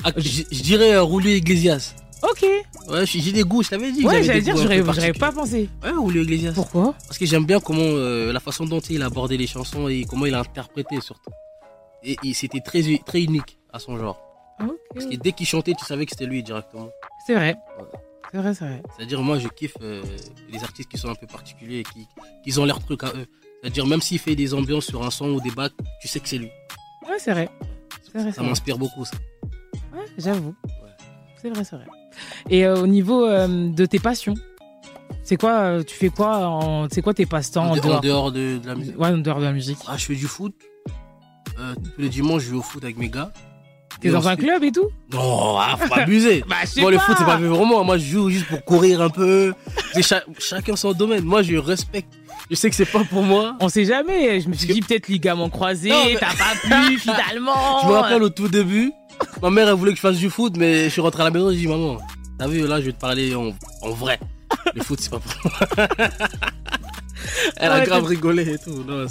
Ah, Je je dirais euh, Iglesias. Ok. Ouais, j'ai des goûts, je t'avais dit. Ouais, j'allais dire, j'aurais pas pensé. Ouais, Julio Iglesias. Pourquoi? Parce que j'aime bien comment euh, la façon dont il a abordé les chansons et comment il a interprété surtout. Et, et c'était très, très unique à son genre. Parce que dès qu'il chantait, tu savais que c'était lui directement. C'est vrai. C'est vrai, c'est vrai. C'est-à-dire, moi, je kiffe euh, les artistes qui sont un peu particuliers et qui, qui ont leur truc à eux. C'est-à-dire, même s'il fait des ambiances sur un son ou des bacs, tu sais que c'est lui. Ouais, c'est vrai. Ça m'inspire beaucoup, ça. Ouais, j'avoue. C'est vrai, c'est vrai. Et euh, au niveau euh, de tes passions, c'est quoi euh, Tu fais quoi en... C'est quoi tes passe-temps en, En, dehors, dehors de, de la musique. Ouais, en dehors de la musique. Ah, je fais du foot. Euh, tous les dimanches, je vais au foot avec mes gars. T'es dans un club et tout? Non, ah, faut pas abuser. Bah, Moi, le foot, c'est pas fait vraiment. Moi, je joue juste pour courir un peu. C'est cha- chacun son domaine. Moi, je respecte. Je sais que c'est pas pour moi. On sait jamais. Je me suis dit peut-être ligament croisé, mais- t'as pas pu finalement. Je me rappelle au tout début, ma mère, elle voulait que je fasse du foot, mais je suis rentré à la maison, j'ai dit, maman, t'as vu, là, je vais te parler en, en vrai. Le foot, c'est pas pour moi. elle a grave rigolé et tout. Non,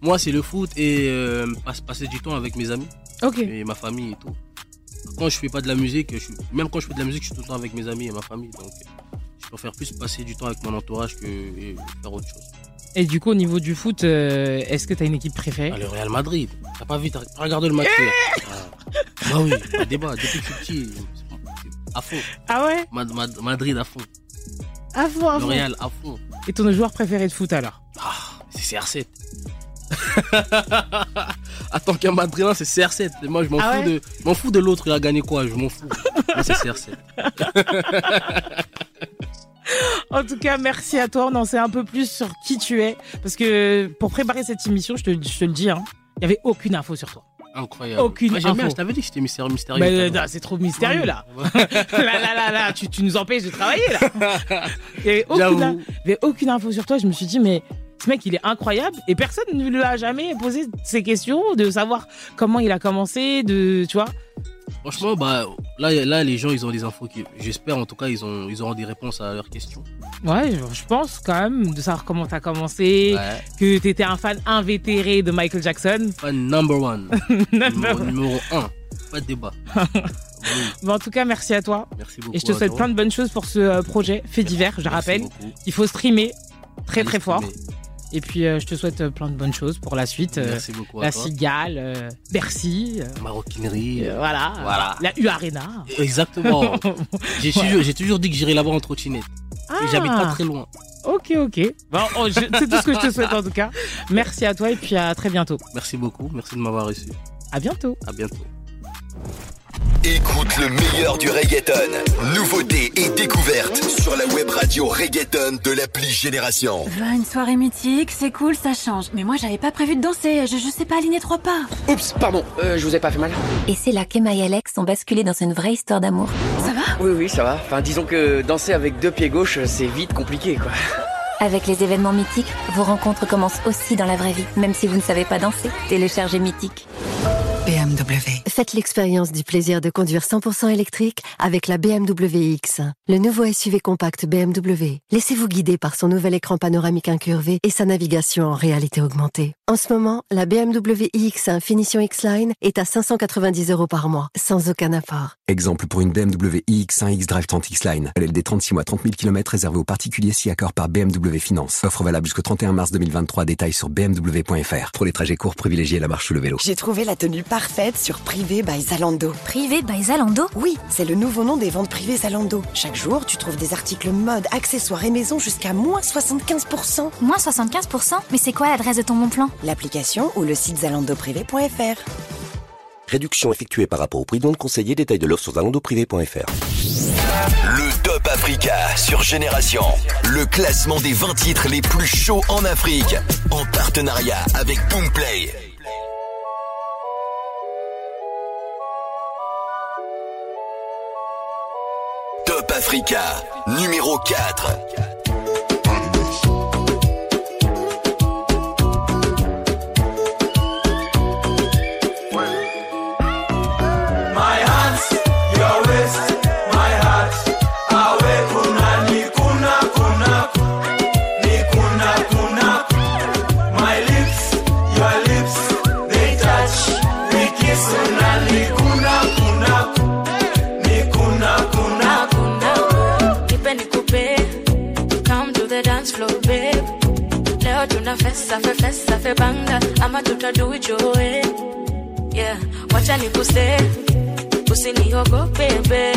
moi, c'est le foot et euh, passe- passer du temps avec mes amis. Ok. Et ma famille et tout. Quand je fais pas de la musique, je suis- même quand je fais de la musique, je suis tout le temps avec mes amis et ma famille. Donc, je préfère plus passer du temps avec mon entourage que et faire autre chose. Et du coup, au niveau du foot, euh, est-ce que t'as une équipe préférée? Ah, le Real Madrid. T'as pas vu, t'as pas regardé le match hier Ah. Bah oui, pas de débat. Depuis que je suis petit, à fond. Ah ouais? Ma- ma- Madrid à fond. À fond, à Le fond. Real à fond. Et ton joueur préféré de foot alors? C'est CR7. Attends qu'un Madrilène, c'est CR7. Et Moi, je m'en Ah fous ouais? de, je m'en fous de l'autre. Il a gagné quoi? Je m'en fous. C'est CR7. En tout cas, merci à toi. On en sait un peu plus sur qui tu es. Parce que pour préparer cette émission, je te, je te le dis, hein, il n'y avait aucune info sur toi. Incroyable. Aucune bien. info. Je t'avais dit que c'était mystérieux. mystérieux euh, c'est trop mystérieux là. Là, là, là, là, tu, tu nous empêches de travailler là. Il n'y avait aucune info sur toi. Je me suis dit, mais ce mec, il est incroyable et personne ne lui a jamais posé ces questions de savoir comment il a commencé, de, tu vois. Franchement, bah, là, là, les gens, ils ont des infos qui, j'espère, en tout cas, ils, ont, ils auront des réponses à leurs questions. Ouais, je, pense quand même de savoir comment t'as commencé, Ouais. que t'étais un fan invétéré de Michael Jackson. Fan number one. Number numéro, numéro un. Pas de débat. Bon, en tout cas, merci à toi. Merci beaucoup. Et je te souhaite toi. plein de bonnes choses pour ce euh, projet fait divers. Je rappelle, beaucoup. il faut streamer très Allez très fort. streamer. Et puis, euh, je te souhaite euh, plein de bonnes choses pour la suite. euh, Merci beaucoup à La toi. Cigale, Bercy. Maroquinerie. voilà. Voilà. La U Arena. Exactement. j'ai toujours, dit que j'irais là-bas en trottinette. Ah. Et j'habite pas très loin. Ok, ok. Bon, oh, c'est tout ce que je te souhaite en tout cas. Merci à toi et puis à très bientôt. Merci beaucoup. Merci de m'avoir reçu. À bientôt. À bientôt. Écoute le meilleur du reggaeton. Nouveautés et découvertes sur la web radio reggaeton de l'appli Génération. Ah, Une soirée mythique, c'est cool, ça change. Mais moi, j'avais pas prévu de danser. Je, je sais pas aligner trois pas. Oups, pardon, euh, je vous ai pas fait mal. Et c'est là qu'Emma et Alex ont basculé dans une vraie histoire d'amour. Ça va? Oui, oui, ça va. Enfin, disons que danser avec deux pieds gauches, c'est vite compliqué, quoi. Avec les événements mythiques, vos rencontres commencent aussi dans la vraie vie, même si vous ne savez pas danser. Téléchargez Mythique. BMW. Faites l'expérience du plaisir de conduire 100% électrique avec la BMW X, le nouveau SUV compact BMW. Laissez-vous guider par son nouvel écran panoramique incurvé et sa navigation en réalité augmentée. En ce moment, la BMW iX1 Finition X-Line est à 590 euros par mois, sans aucun apport. Exemple pour une BMW iX1 X-Drive 30 X-Line. LLD 36 mois 30 000 km réservé aux particuliers si accord par BMW Finance. Offre valable jusqu'au 31 mars 2023. Détails sur bmw.fr. Pour les trajets courts, privilégiez la marche ou le vélo. J'ai trouvé la tenue parfaite sur Privé by Zalando. Privé by Zalando Oui, c'est le nouveau nom des ventes privées Zalando. Chaque jour, tu trouves des articles mode, accessoires et maison jusqu'à moins 75%. Moins 75% Mais c'est quoi l'adresse de ton bon plan? L'application ou le site zalandoprivé.fr. Réduction effectuée par rapport au prix de conseillé. Détails de l'offre sur zalandoprivé.fr. Le Top Africa sur Génération. Le classement des 20 titres les plus chauds en Afrique. En partenariat avec Boomplay. Africa, numéro 4. Leo fesa fe fesa fe banga ama tuta do it your way. Yeah, wacha nikuse, usiniogope babe.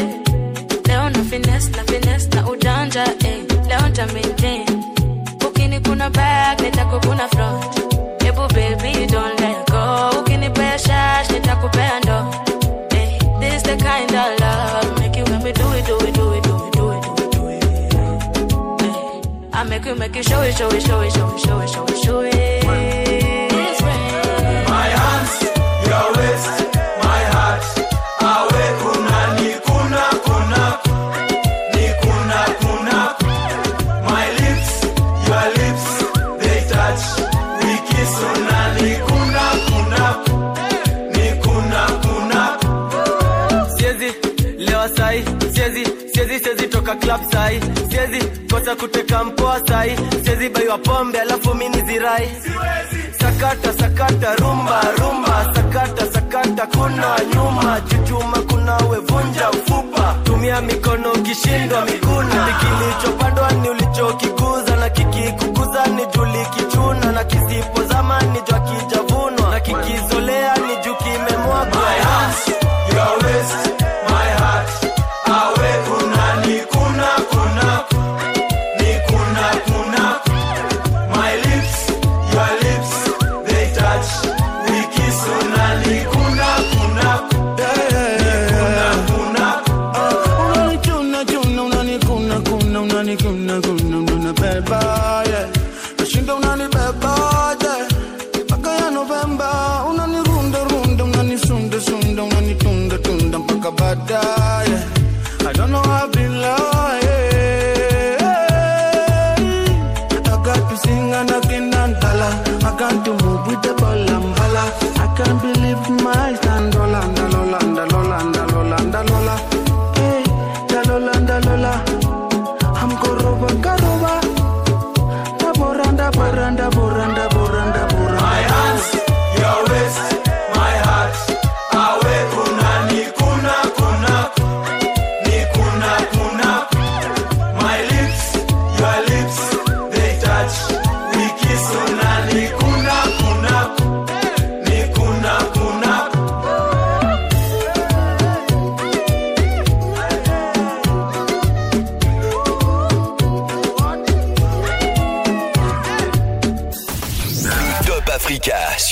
Leo na finesse na finesse na ujanja eh. Leo nta maintain. Ukini kuna back nitakukuna front. hebu baby don't I make you show it show it show it show it show it show it show it. Siezi toka club sai. Siezi kosa kuteka mpoa sai. Siezi baiwa pombe alafu mini zirai sakata sakata rumba rumba. Sakata sakata kuna nyuma. Chuchuma kuna wevunja ufupa. Tumia mikono ukishindwa miguna kilichopandwa ni ulichokikuza na kikikukuza ni julikichuna na kisipozama ni jwa kijavunwa. Na kikizolea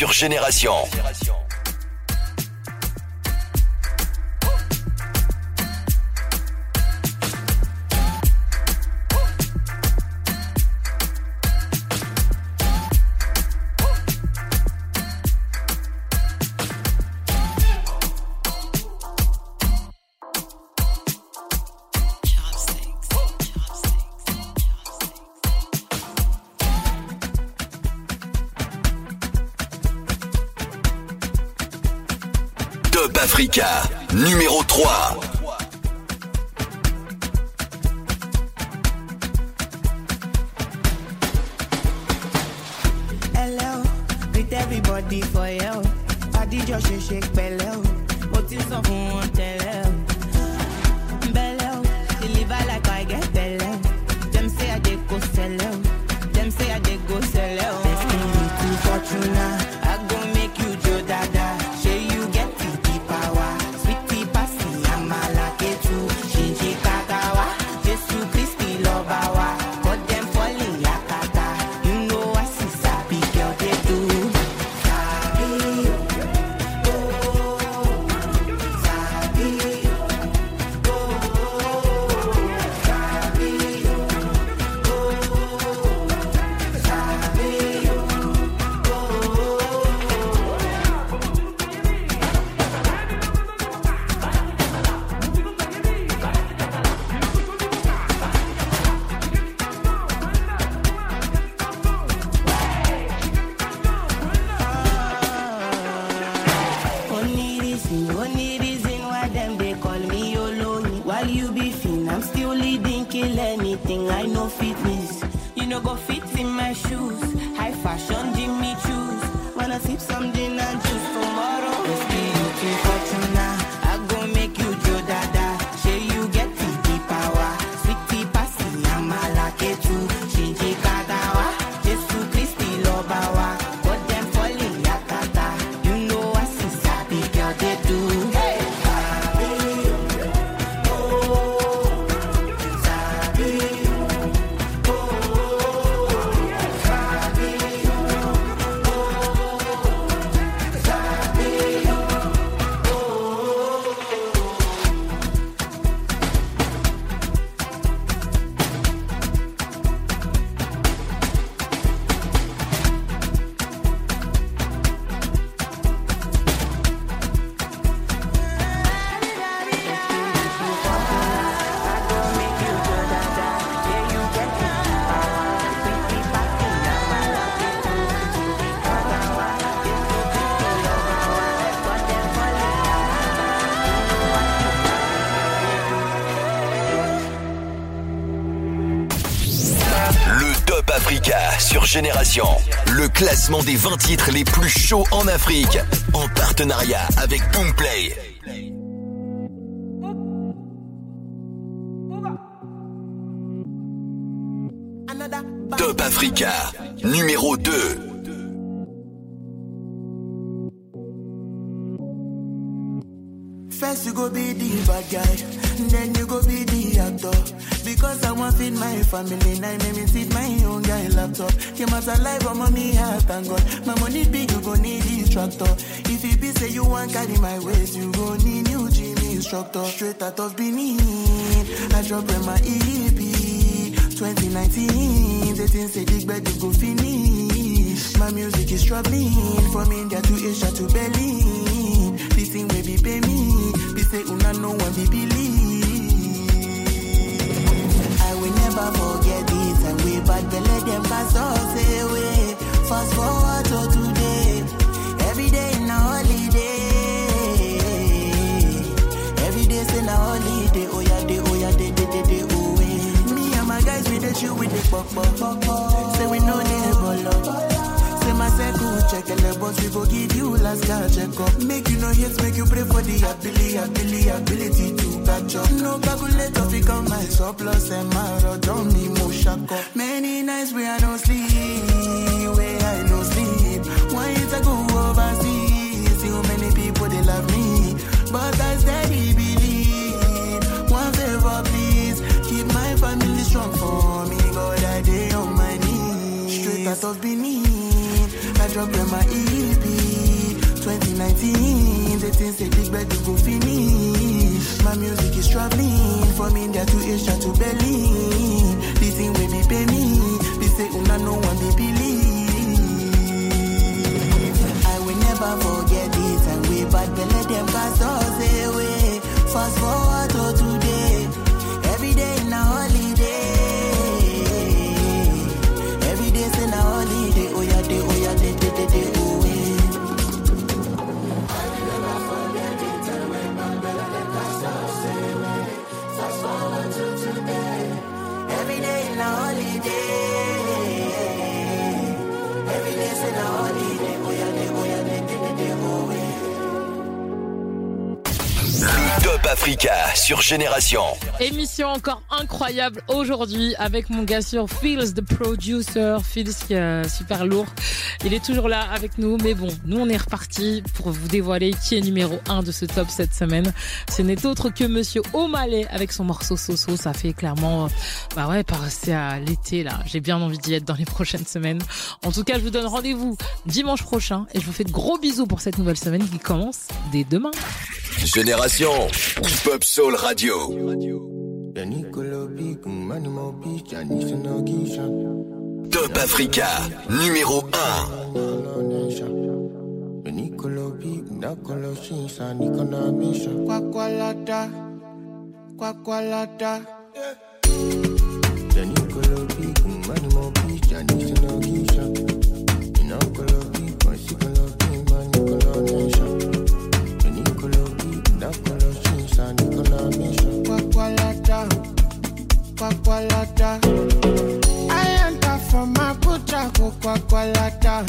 Génération. Go fit in my shoes. High fashion, Jimmy choose. Wanna sip some gin des 20 titres les plus chauds en Afrique. En partenariat avec Boomplay. Laptop. Came as alive, I'm on me heart, thank God. My money big, you go need this tractor. If you be say you want carry my waist, you go need new gym instructor. Straight out of Benin, I drop in my EP. 2019, they think say big bed go finish. My music is struggling from India to Asia to Berlin. This thing will be pay me, be say una no one be believe. I will never forget we bad belle them pass us away. Fast forward to today, every day na holiday. Every day say na holiday, oh yeah, day, oh yeah, day, day, day, day, oh yeah. Me and my guys we dey chill with the pop pop. Say we no check and the boss we go give you last card check up. Make you no hate, make you pray for the ability, ability, ability to catch up. No calculator fi come my surplus and my don't need more shack up. Many nights where I no sleep, where I no sleep. Why year I go overseas, how many people they love me, but I steady believe. One favor please, keep my family strong for me. God I day on my knees, straight out of Benin drop them my EP. 2019, they think they big bed go finish. My music is traveling from India to Asia to Berlin. This thing will be pay me. They say oh, una no one be believe. I will never forget this and we bad let them cast us away. Fast forward to today, every day in our oh yeah, day, day, day, day, oh yeah. Every day na holiday. Africa sur Génération. Émission encore incroyable aujourd'hui avec mon gars sur Feels, the producer. Feels qui est super lourd. Il est toujours là avec nous, mais bon, nous on est reparti pour vous dévoiler qui est numéro 1 de ce top cette semaine. Ce n'est autre que Monsieur O'Malley avec son morceau Soso. Ça fait clairement, euh, bah ouais, passer à l'été là. J'ai bien envie d'y être dans les prochaines semaines. En tout cas, je vous donne rendez-vous dimanche prochain et je vous fais de gros bisous pour cette nouvelle semaine qui commence dès demain. Génération Hip Hop Soul Radio. Top Africa numéro 1. Kwakwalata, kwakwalata. Kwakwalata, kwakwalata. I enter from Abuja, go kwakwalata.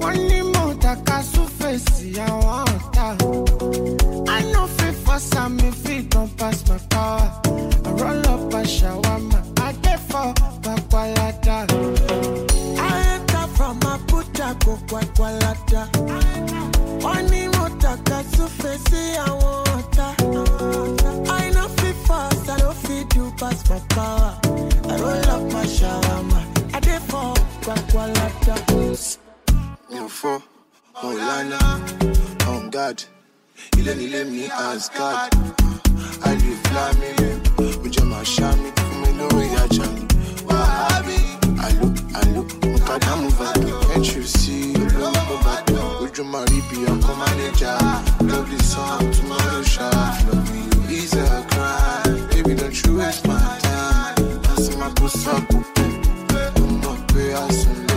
Money motor, kasu face, I want. I know for some if it don't my power. I roll up a shawarma, I get for kwakwalata. I enter from Abuja, go kwakwalata. Money motor, kasu I want for power. I roll up my shawarma. I did for Kwakwalata. No for Maulana. On God. Ile ni le mi as God. I live flammy. Ujama shami. Fumino yajami. Wahabi. Alu, alu. Mukada muvado. Can't you see? Ujama muvado. Ujama ribi. Ako manager. Lovely song. Tomorrow show. Love me. you Is a crime. Baby, don't you waste my poussa, poussa, poussa, poussa, poussa, poussa, poussa,